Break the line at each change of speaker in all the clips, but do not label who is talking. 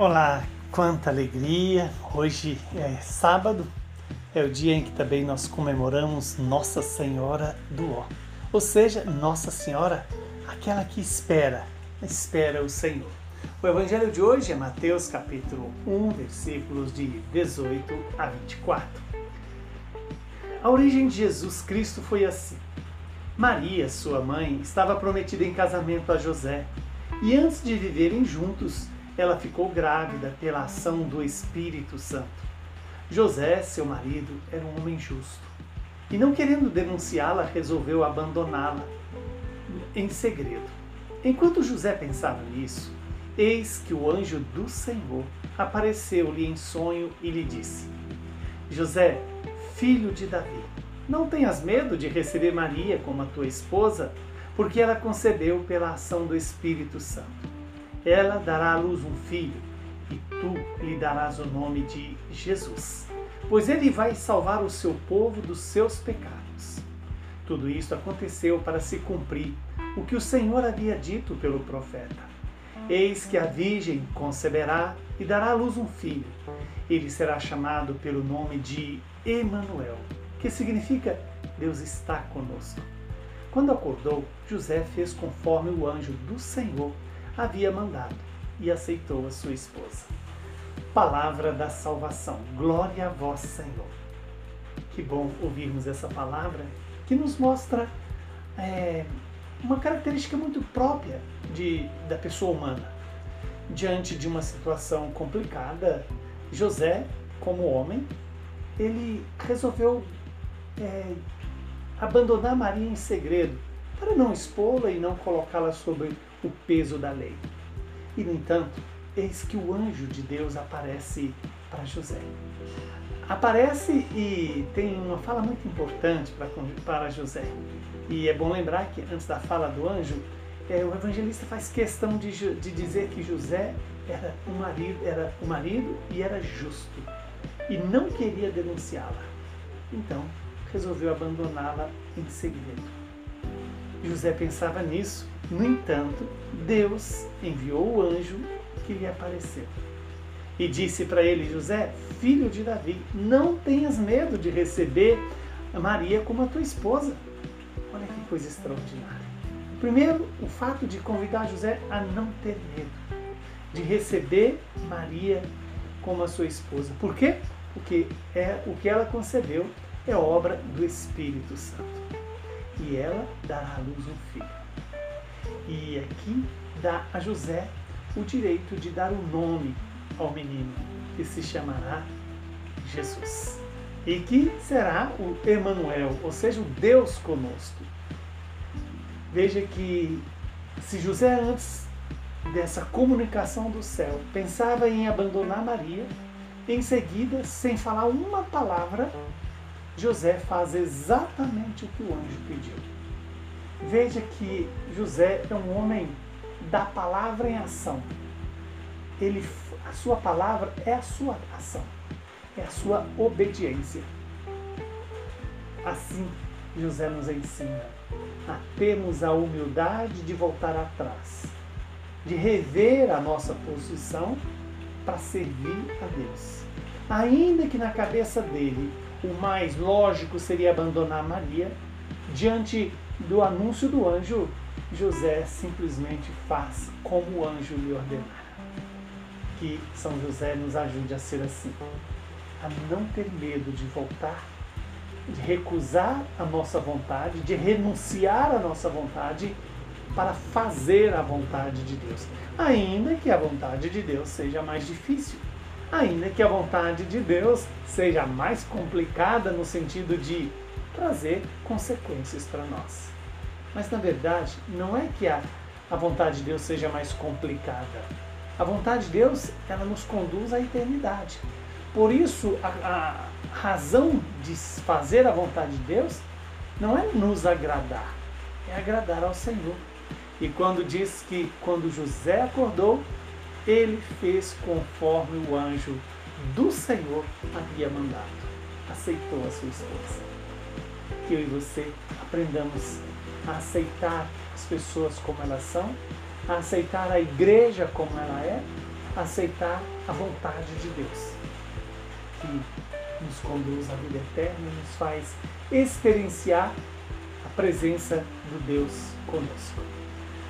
Olá, quanta alegria! Hoje é sábado, é o dia em que também nós comemoramos Nossa Senhora do Ó, ou seja, Nossa Senhora, aquela que espera, espera o Senhor. O evangelho de hoje é Mateus capítulo 1, versículos de 18 a 24. A origem de Jesus Cristo foi assim. Maria, sua mãe, estava prometida em casamento a José, e antes de viverem juntos, ela ficou grávida pela ação do Espírito Santo. José, seu marido, era um homem justo e, não querendo denunciá-la, resolveu abandoná-la em segredo. Enquanto José pensava nisso, eis que o anjo do Senhor apareceu-lhe em sonho e lhe disse: José, filho de Davi, não tenhas medo de receber Maria como a tua esposa, porque ela concebeu pela ação do Espírito Santo. Ela dará à luz um filho, e tu lhe darás o nome de Jesus, pois ele vai salvar o seu povo dos seus pecados. Tudo isso aconteceu para se cumprir o que o Senhor havia dito pelo profeta. Eis que a virgem conceberá e dará à luz um filho. Ele será chamado pelo nome de Emanuel, que significa Deus está conosco. Quando acordou, José fez conforme o anjo do Senhor havia mandado e aceitou a sua esposa. Palavra da salvação. Glória a vós, Senhor. Que bom ouvirmos essa palavra que nos mostra é, uma característica muito própria de, da pessoa humana. Diante de uma situação complicada, José, como homem, ele resolveu é, abandonar Maria em segredo para não expô-la e não colocá-la sobre o peso da lei. E, no entanto, eis que o anjo de Deus aparece para José. Aparece e tem uma fala muito importante para, José. E é bom lembrar que antes da fala do anjo, é, o evangelista faz questão de, de dizer que José era o marido, era o marido e era justo e não queria denunciá-la. Então, resolveu abandoná-la em segredo. José pensava nisso no entanto, Deus enviou o anjo que lhe apareceu e disse para ele: José, filho de Davi, não tenhas medo de receber Maria como a tua esposa. Olha que coisa extraordinária. Primeiro, o fato de convidar José a não ter medo de receber Maria como a sua esposa. Por quê? Porque é o que ela concebeu é obra do Espírito Santo. E ela dará à luz um filho. E aqui dá a José o direito de dar o nome ao menino, que se chamará Jesus. E que será o Emanuel, ou seja, o Deus conosco. Veja que se José antes dessa comunicação do céu pensava em abandonar Maria, em seguida, sem falar uma palavra, José faz exatamente o que o anjo pediu. Veja que José é um homem da palavra em ação. Ele, a sua palavra é a sua ação, é a sua obediência. Assim, José nos ensina a termos a humildade de voltar atrás, de rever a nossa posição para servir a Deus. Ainda que na cabeça dele o mais lógico seria abandonar Maria, diante do anúncio do anjo, José simplesmente faz como o anjo lhe ordenar. Que São José nos ajude a ser assim, a não ter medo de voltar, de recusar a nossa vontade, de renunciar à nossa vontade para fazer a vontade de Deus, ainda que a vontade de Deus seja mais difícil, ainda que a vontade de Deus seja mais complicada no sentido de trazer consequências para nós. Mas na verdade, não é que a, a vontade de Deus seja mais complicada. A vontade de Deus, ela nos conduz à eternidade. Por isso, a, a razão de fazer a vontade de Deus não é nos agradar, é agradar ao Senhor. E quando diz que quando José acordou, ele fez conforme o anjo do Senhor havia mandado. Aceitou a sua esposa que eu e você aprendamos a aceitar as pessoas como elas são, a aceitar a igreja como ela é, aceitar a vontade de Deus, que nos conduz à vida eterna e nos faz experienciar a presença do Deus conosco.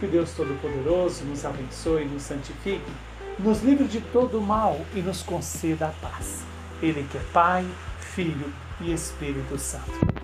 Que o Deus Todo-Poderoso nos abençoe, nos santifique, nos livre de todo mal e nos conceda a paz. Ele que é Pai, Filho e Espírito Santo.